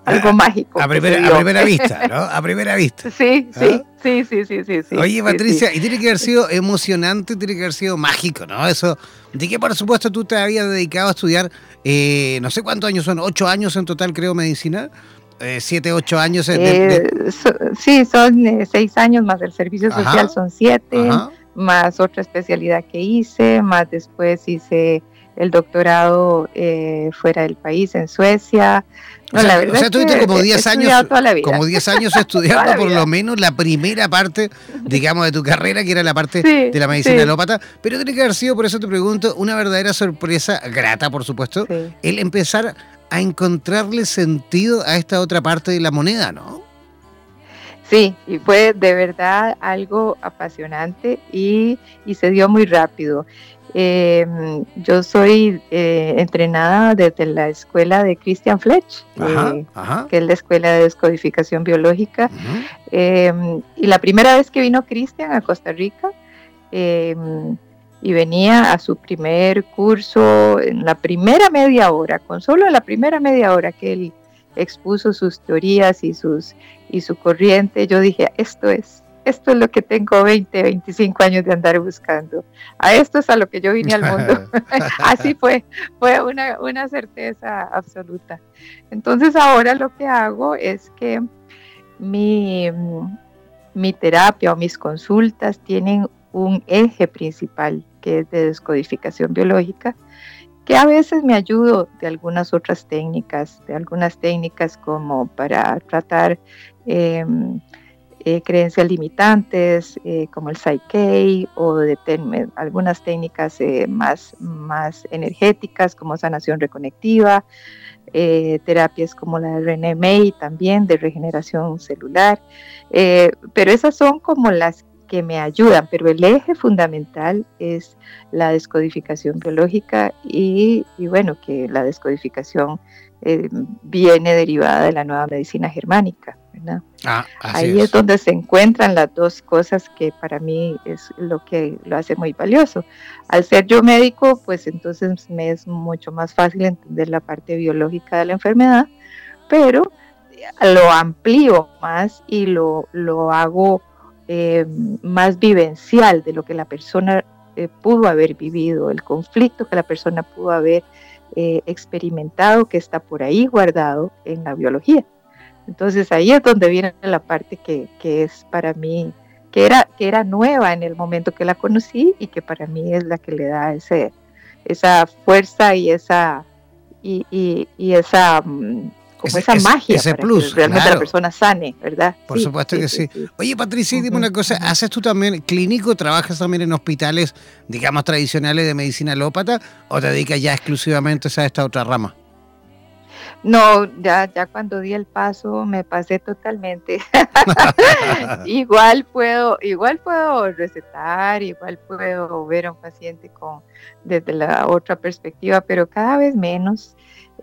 algo mágico. A primera, vista, ¿no? A primera vista. Sí, sí, ¿Ah? sí, sí, sí, sí, Oye, Patricia, y tiene que haber sido emocionante, tiene que haber sido mágico, ¿no? Eso, de que por supuesto tú te habías dedicado a estudiar, eh, no sé cuántos años son, ocho años en total, creo, medicina. Eh, siete, ocho años. Eh, sí, son eh, seis años más el servicio social, son siete, más otra especialidad que hice, más después hice el doctorado fuera del país, en Suecia, o sea, la verdad tuviste como 10 años, como 10 años estudiando por lo menos la primera parte, digamos, de tu carrera, que era la parte de la medicina alópata, pero tiene que haber sido, por eso te pregunto, una verdadera sorpresa, grata por supuesto, el empezar a encontrarle sentido a esta otra parte de la moneda, ¿no? Sí, y fue de verdad algo apasionante y, y se dio muy rápido. Eh, yo soy eh, entrenada desde la escuela de Christian Fletch, eh, que es la escuela de descodificación biológica. Y la primera vez que vino Christian a Costa Rica, y venía a su primer curso en la primera media hora, con solo la primera media hora que él expuso sus teorías y, sus, y su corriente, yo dije, esto es, esto es lo que tengo 20, 25 años de andar buscando. A esto es a lo que yo vine al mundo. Así fue, fue una, una certeza absoluta. Entonces ahora lo que hago es que mi, mi terapia o mis consultas tienen un eje principal que es de descodificación biológica, que a veces me ayudo de algunas otras técnicas, de algunas técnicas como para tratar em, eh, creencias limitantes eh, como el Psyche o algunas técnicas eh, más, más energéticas como sanación reconectiva, terapias como la de René May también de regeneración celular, pero esas son como las que me ayudan, pero el eje fundamental es la descodificación biológica y, y bueno, que la descodificación viene derivada de la nueva medicina germánica. Ah, Ahí es. donde se encuentran las dos cosas que para mí es lo que lo hace muy valioso. Al ser yo médico, pues entonces me es mucho más fácil entender la parte biológica de la enfermedad, pero lo amplío más y lo, lo hago eh, más vivencial de lo que la persona eh, pudo haber vivido, el conflicto que la persona pudo haber eh, experimentado, que está por ahí guardado en la biología. Entonces ahí es donde viene la parte que, que es para mí, que era, que era nueva en el momento que la conocí y que para mí es la que le da ese, esa fuerza y esa, y, y, esa mm, como esa magia ese para plus, que realmente claro. la persona sane, ¿verdad? Por Sí, supuesto que sí. sí. Oye, Patricia, dime una cosa. ¿haces tú también clínico, trabajas también en hospitales, digamos, tradicionales de medicina alópata o te dedicas ya exclusivamente a esta otra rama? No, ya, ya cuando di el paso me pasé totalmente. igual puedo, igual puedo recetar, igual puedo ver a un paciente con desde la otra perspectiva, pero cada vez menos.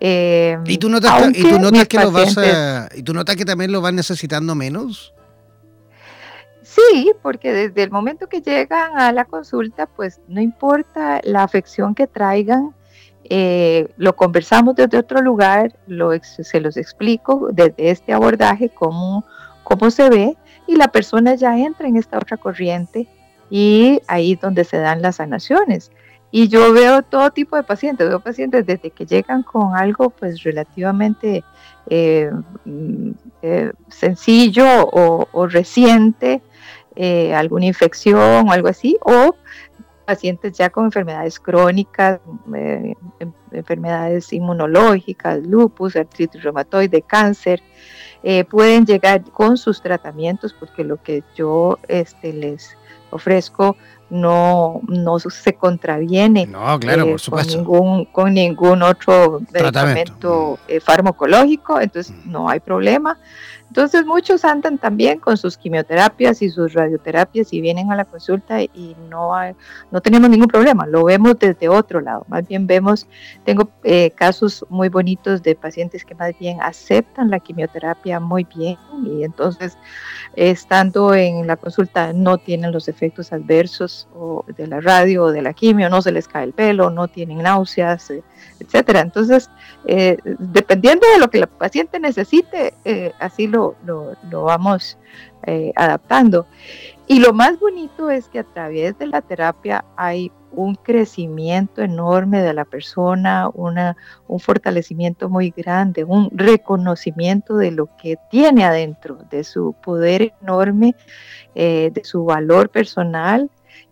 Eh, ¿Y tú notas, que- y tú notas que lo vas a, y tú notas que también lo vas necesitando menos? Sí, porque desde el momento que llegan a la consulta, pues no importa la afección que traigan, eh, lo conversamos desde otro lugar, lo se los explico desde este abordaje cómo, cómo se ve y la persona ya entra en esta otra corriente y ahí es donde se dan las sanaciones. Y yo veo todo tipo de pacientes, veo pacientes desde que llegan con algo pues relativamente eh, mm, eh, sencillo o, reciente, eh, alguna infección o algo así, o pacientes ya con enfermedades crónicas, en- enfermedades inmunológicas, lupus, artritis reumatoide, cáncer, pueden llegar con sus tratamientos porque lo que yo este, les ofrezco no, no se contraviene No, claro, eh, por supuesto. Con ningún, con ningún otro Tratamiento. medicamento eh, farmacológico, entonces Mm. no hay problema. Entonces muchos andan también con sus quimioterapias y sus radioterapias y vienen a la consulta y no, hay- no tenemos ningún problema, lo vemos desde otro lado. Más bien vemos, tengo eh, casos muy bonitos de pacientes que más bien aceptan la quimioterapia muy bien y entonces estando en la consulta no tienen los efectos adversos o de la radio o de la quimio, no se les cae el pelo, no tienen náuseas, eh, etcétera. Entonces, eh, dependiendo de lo que el paciente necesite, eh, así lo, lo, vamos eh, adaptando. Y lo más bonito es que a través de la terapia hay un crecimiento enorme de la persona, una, un fortalecimiento muy grande, un reconocimiento de lo que tiene adentro, de su poder enorme, eh, de su valor personal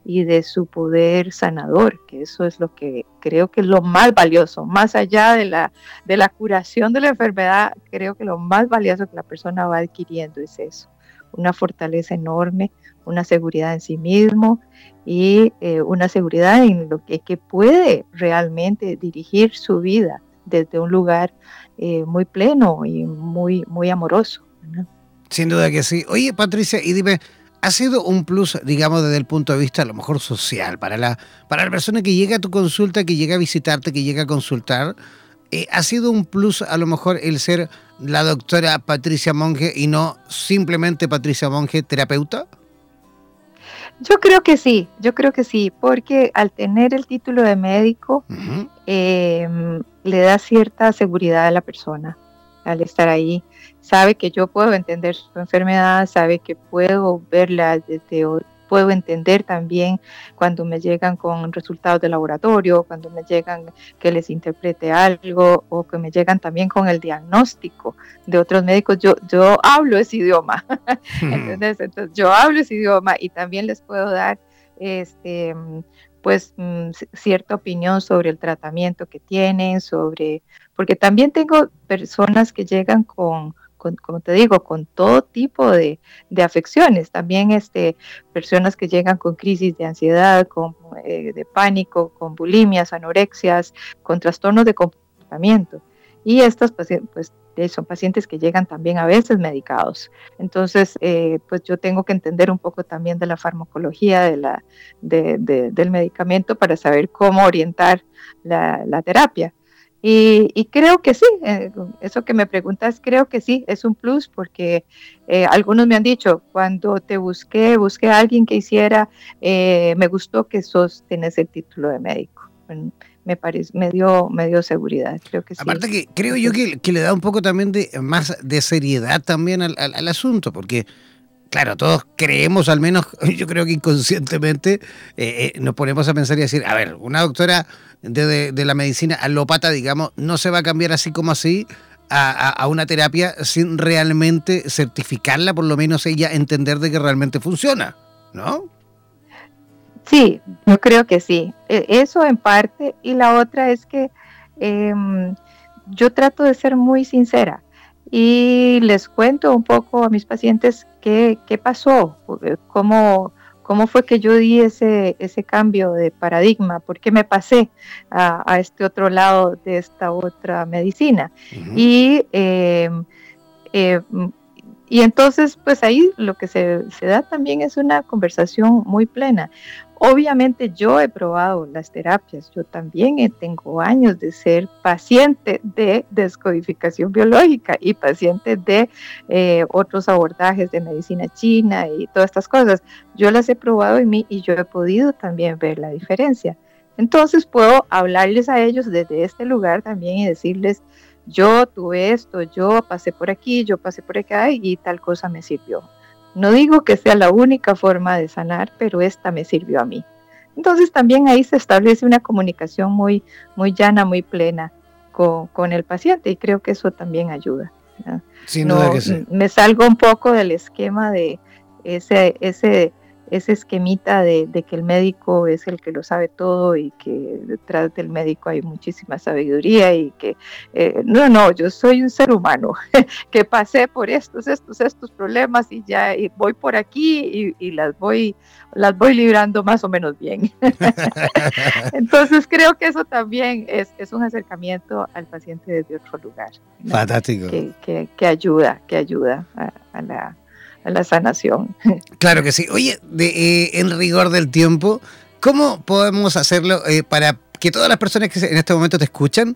y de su poder sanador, que eso es lo que creo que es lo más valioso, más allá de la, de la curación de la enfermedad, creo que lo más valioso que la persona va adquiriendo es eso, una fortaleza enorme, una seguridad en sí mismo y eh, una seguridad en lo que, que puede realmente dirigir su vida desde un lugar eh, muy pleno y muy, muy amoroso. Sin duda que sí. Oye, Patricia, y dime, ¿ha sido un plus, digamos, desde el punto de vista a lo mejor social, para la, para la persona que llega a tu consulta, que llega a visitarte, que llega a consultar? Eh, ¿Ha sido un plus a lo mejor el ser la doctora Patricia Monge y no simplemente Patricia Monge, terapeuta? Yo creo que sí, yo creo que sí, porque al tener el título de médico eh, le da cierta seguridad a la persona al estar ahí. Sabe que yo puedo entender su enfermedad, sabe que puedo verla desde, puedo entender también cuando me llegan con resultados de laboratorio, cuando me llegan que les interprete algo o que me llegan también con el diagnóstico de otros médicos. Yo, yo hablo ese idioma. ¿entendés? Entonces yo hablo ese idioma y también les puedo dar este pues mm, cierta opinión sobre el tratamiento que tienen, sobre, porque también tengo personas que llegan con, como te digo, con todo tipo de, afecciones, también este, personas que llegan con crisis de ansiedad, con eh, de pánico, con bulimias, anorexias, con trastornos de comportamiento. Y estas pues, eh, son pacientes que llegan también a veces medicados. Entonces, eh, pues yo tengo que entender un poco también de la farmacología de la, de- de- del medicamento para saber cómo orientar la terapia. Y, y creo que sí, eh, eso que me preguntas, creo que sí, es un plus porque eh, algunos me han dicho, cuando te busqué, busqué a alguien que hiciera, eh, me gustó que sos, tenés el título de médico. Bueno, Me, parece, me, dio, me dio seguridad, creo que sí. Aparte que creo yo que, que le da un poco también de más de seriedad también al- al asunto, porque claro, todos creemos, al menos yo creo que inconscientemente, eh, nos ponemos a pensar y decir, a ver, una doctora de, la medicina alopata, digamos, no se va a cambiar así como así a, a, una terapia sin realmente certificarla, por lo menos ella entender de que realmente funciona, ¿no? Sí, yo creo que sí. E, eso en parte. Y la otra es que em, yo trato de ser muy sincera y les cuento un poco a mis pacientes qué, qué pasó, cómo, cómo fue que yo di ese, ese cambio de paradigma, por qué me pasé a, este otro lado de esta otra medicina. Y em, eh, y entonces, pues ahí lo que se, se, da también es una conversación muy plena. Obviamente yo he probado las terapias, yo también tengo años de ser paciente de descodificación biológica y paciente de eh, otros abordajes de medicina china y todas estas cosas. Yo las he probado en mí y yo he podido también ver la diferencia. Entonces puedo hablarles a ellos desde este lugar también y decirles, yo tuve esto, yo pasé por aquí, yo pasé por acá y tal cosa me sirvió. No digo que sea la única forma de sanar, pero esta me sirvió a mí. Entonces también ahí se establece una comunicación muy, muy llana, muy plena con, el paciente y creo que eso también ayuda. Sin duda que sí. Me salgo un poco del esquema de ese, ese ese esquemita de, que el médico es el que lo sabe todo y que detrás del médico hay muchísima sabiduría y que eh, no, no, yo soy un ser humano que pasé por estos, estos, estos problemas y ya voy por aquí y, las voy, las voy librando más o menos bien. Entonces creo que eso también es, un acercamiento al paciente desde otro lugar. Fantástico. Que, ayuda, que ayuda a la la sanación. Claro que sí. Oye, eh, en rigor del tiempo, ¿cómo podemos hacerlo eh, para que todas las personas que en este momento te escuchan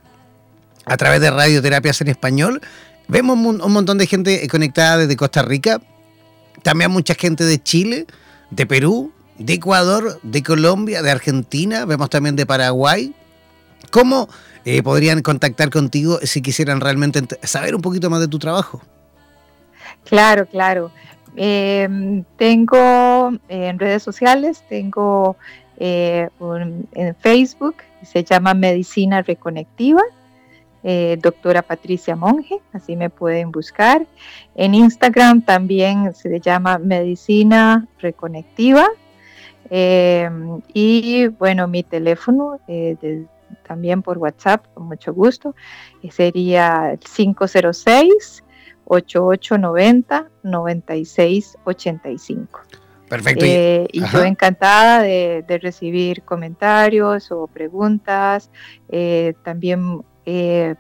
a través de radioterapias en español, vemos un, montón de gente conectada desde Costa Rica, también mucha gente de Chile, de Perú, de Ecuador, de Colombia, de Argentina, vemos también de Paraguay. ¿Cómo eh, podrían contactar contigo si quisieran realmente saber un poquito más de tu trabajo? Claro, claro. Em, tengo eh, en redes sociales, tengo eh, en Facebook, se llama Medicina Reconectiva, eh, doctora Patricia Monge, así me pueden buscar. En Instagram también se llama Medicina Reconectiva. Em, y bueno, mi teléfono también por WhatsApp, con mucho gusto, sería el 506 8890 9685. Perfecto. Eh, y yo encantada de, recibir comentarios o preguntas. Eh, también eh,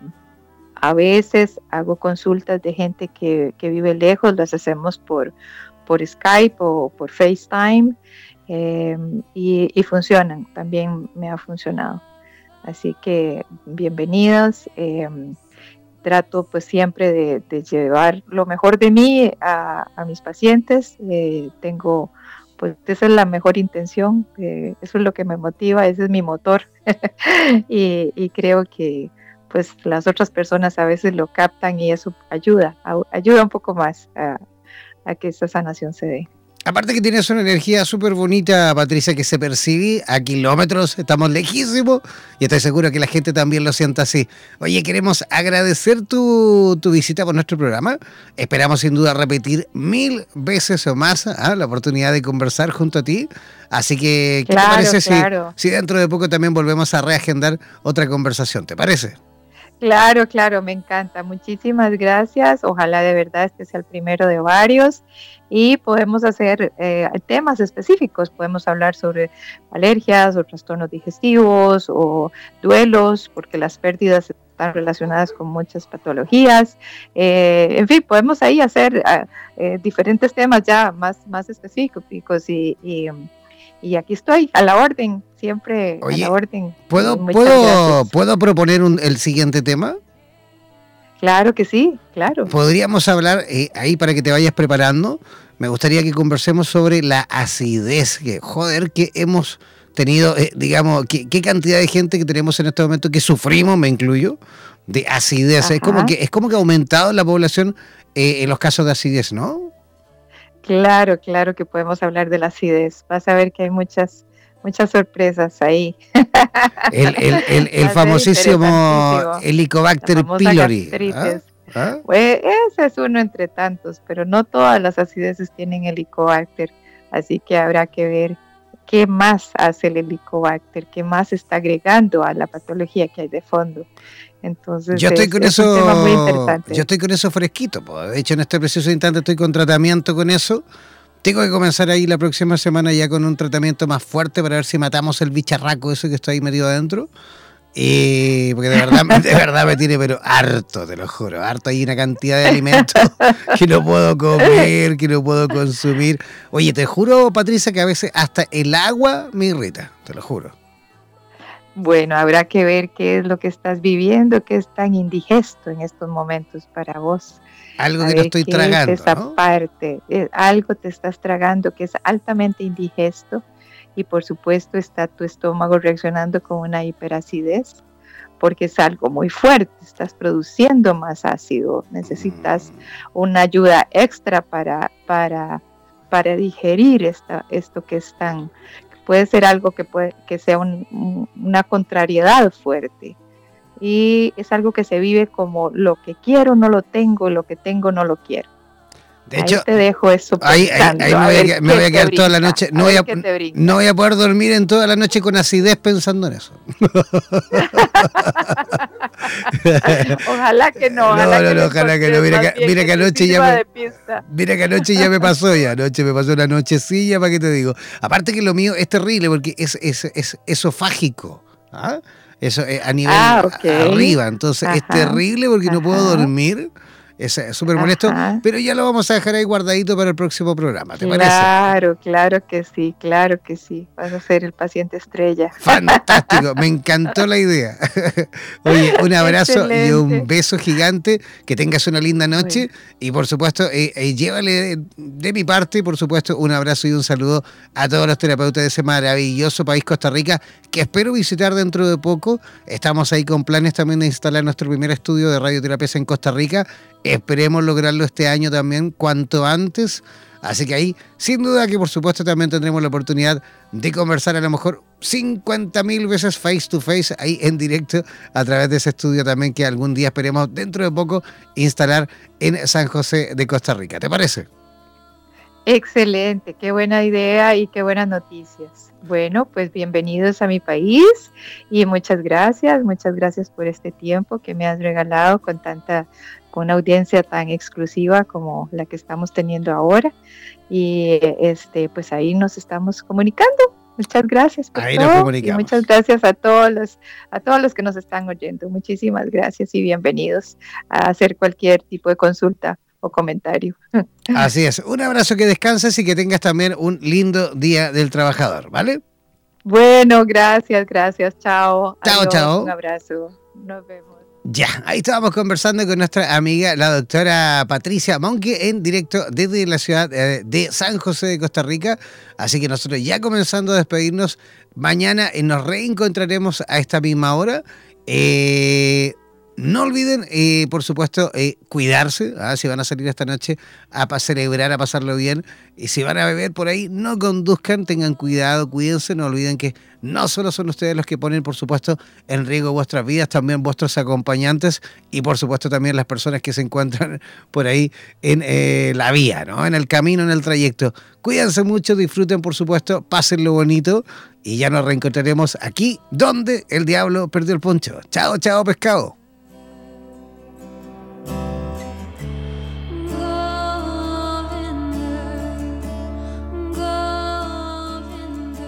a veces hago consultas de gente que, vive lejos, las hacemos por, por Skype o por FaceTime y, y, funcionan, también me ha funcionado. Así que bienvenidos trato pues siempre de, llevar lo mejor de mí a, mis pacientes. Eh, tengo, pues esa es la mejor intención, eso es lo que me motiva, ese es mi motor y, creo que pues las otras personas a veces lo captan y eso ayuda, ayuda un poco más a que esa sanación se dé. Aparte que tienes una energía súper bonita, Patricia, que se percibe a kilómetros, estamos lejísimos y estoy seguro que la gente también lo sienta así. Oye, queremos agradecer tu, visita por nuestro programa. Esperamos sin duda repetir mil veces o más ¿ah? la oportunidad de conversar junto a ti. Así que, ¿qué te parece si, si dentro de poco también volvemos a reagendar otra conversación? ¿Te parece? Claro, claro, me encanta. Muchísimas gracias. Ojalá de verdad este sea el primero de varios y podemos hacer eh, temas específicos. Podemos hablar sobre alergias o trastornos digestivos o duelos, porque las pérdidas están relacionadas con muchas patologías. Eh, en fin, podemos ahí hacer ah, eh, diferentes temas ya más, más específicos y, y, aquí estoy a la orden siempre a la orden. ¿Puedo, ¿puedo, ¿puedo proponer el siguiente tema? Claro que sí, claro. Podríamos hablar eh, ahí para que te vayas preparando. Me gustaría que conversemos sobre la acidez, que joder, que hemos tenido, eh, digamos, qué, cantidad de gente que tenemos en este momento que sufrimos, me incluyo, de acidez. Es como que es como que ha aumentado la población eh, en los casos de acidez, ¿no? Claro, claro que podemos hablar de la acidez. Vas a ver que hay muchas, muchas sorpresas ahí. El, el, el, famosísimo Helicobacter pylori. ¿ah? ¿Ah? Pues, ese es uno entre tantos, pero no todas las acideces tienen helicobacter, así que habrá que ver qué más hace el helicobacter, qué más está agregando a la patología que hay de fondo. Entonces, yo estoy con eso, yo estoy con eso fresquito. De hecho, en este preciso instante estoy con tratamiento con eso. Tengo que comenzar ahí la próxima semana ya con un tratamiento más fuerte para ver si matamos el bicharraco ese que está ahí metido adentro. Y porque de verdad, de verdad me tiene, pero harto, te lo juro, harto. Hay una cantidad de alimentos que no puedo comer, que no puedo consumir. Oye, te juro, Patricia, que a veces hasta el agua me irrita, te lo juro. Bueno, habrá que ver qué es lo que estás viviendo, qué es tan indigesto en estos momentos para vos. Algo que no estoy tragando. esa parte, eh, algo te estás tragando que es altamente indigesto y por supuesto está tu estómago reaccionando con una hiperacidez porque es algo muy fuerte, estás produciendo más ácido, necesitas mm. una ayuda extra para, para, para digerir esta, esto que es tan, puede ser algo que, puede, que sea una contrariedad fuerte. Y es algo que se vive como lo que quiero no lo tengo, lo que tengo no lo quiero. De hecho, te dejo eso. Ahí, me, voy a, quedar toda la noche. No voy a, no voy a poder dormir en toda la noche con acidez pensando en eso. ojalá que no. Ojalá no, no, no, ojalá que no. Mira que, mira que anoche ya me, mira que anoche ya me pasó ya. Anoche me pasó una nochecilla, ¿para qué te digo? Aparte que lo mío es terrible porque es, es, es esofágico. ¿ah? Eso eh, a nivel ah, arriba. Entonces es terrible porque no puedo dormir es súper molesto, pero ya lo vamos a dejar ahí guardadito para el próximo programa, ¿te parece? Claro, claro que sí, claro que sí. Vas a ser el paciente estrella. Fantástico, me encantó la idea. Oye, un abrazo y un beso gigante, que tengas una linda noche y por supuesto, eh, eh, llévale de, mi parte, por supuesto, un abrazo y un saludo a todos los terapeutas de ese maravilloso país Costa Rica, que espero visitar dentro de poco. Estamos ahí con planes también de instalar nuestro primer estudio de radioterapia en Costa Rica Esperemos lograrlo este año también cuanto antes. Así que ahí, sin duda que por supuesto también tendremos la oportunidad de conversar a lo mejor 50 mil veces face to face ahí en directo a través de ese estudio también que algún día esperemos dentro de poco instalar en San José de Costa Rica. ¿Te parece? Excelente, qué buena idea y qué buenas noticias. Bueno, pues bienvenidos a mi país y muchas gracias, muchas gracias por este tiempo que me has regalado con tanta con una audiencia tan exclusiva como la que estamos teniendo ahora. Y este, pues ahí nos estamos comunicando. Muchas gracias por todo, y muchas gracias a todos los a todos los que nos están oyendo. Muchísimas gracias y bienvenidos a hacer cualquier tipo de consulta o comentario. Así es. Un abrazo, que descanses y que tengas también un lindo día del trabajador, ¿vale? Bueno, gracias, gracias. Chao. Chao, chao. Un abrazo. Nos vemos. Ya, ahí estábamos conversando con nuestra amiga, la doctora Patricia Monque, en directo desde la ciudad eh, de San José de Costa Rica. Así que nosotros ya comenzando a despedirnos, mañana nos reencontraremos a esta misma hora. Eh, no olviden, eh, por supuesto, eh, cuidarse. ¿ah? Si van a salir esta noche a celebrar, a pasarlo bien. Y si van a beber por ahí, no conduzcan, tengan cuidado, cuídense. No olviden que no solo son ustedes los que ponen, por supuesto, en riesgo vuestras vidas, también vuestros acompañantes y, por supuesto, también las personas que se encuentran por ahí en eh, la vía, ¿no? en el camino, en el trayecto. Cuídense mucho, disfruten, por supuesto, pasen lo bonito. Y ya nos reencontraremos aquí, donde el diablo perdió el poncho. Chao, chao, pescado.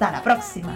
Hasta la próxima.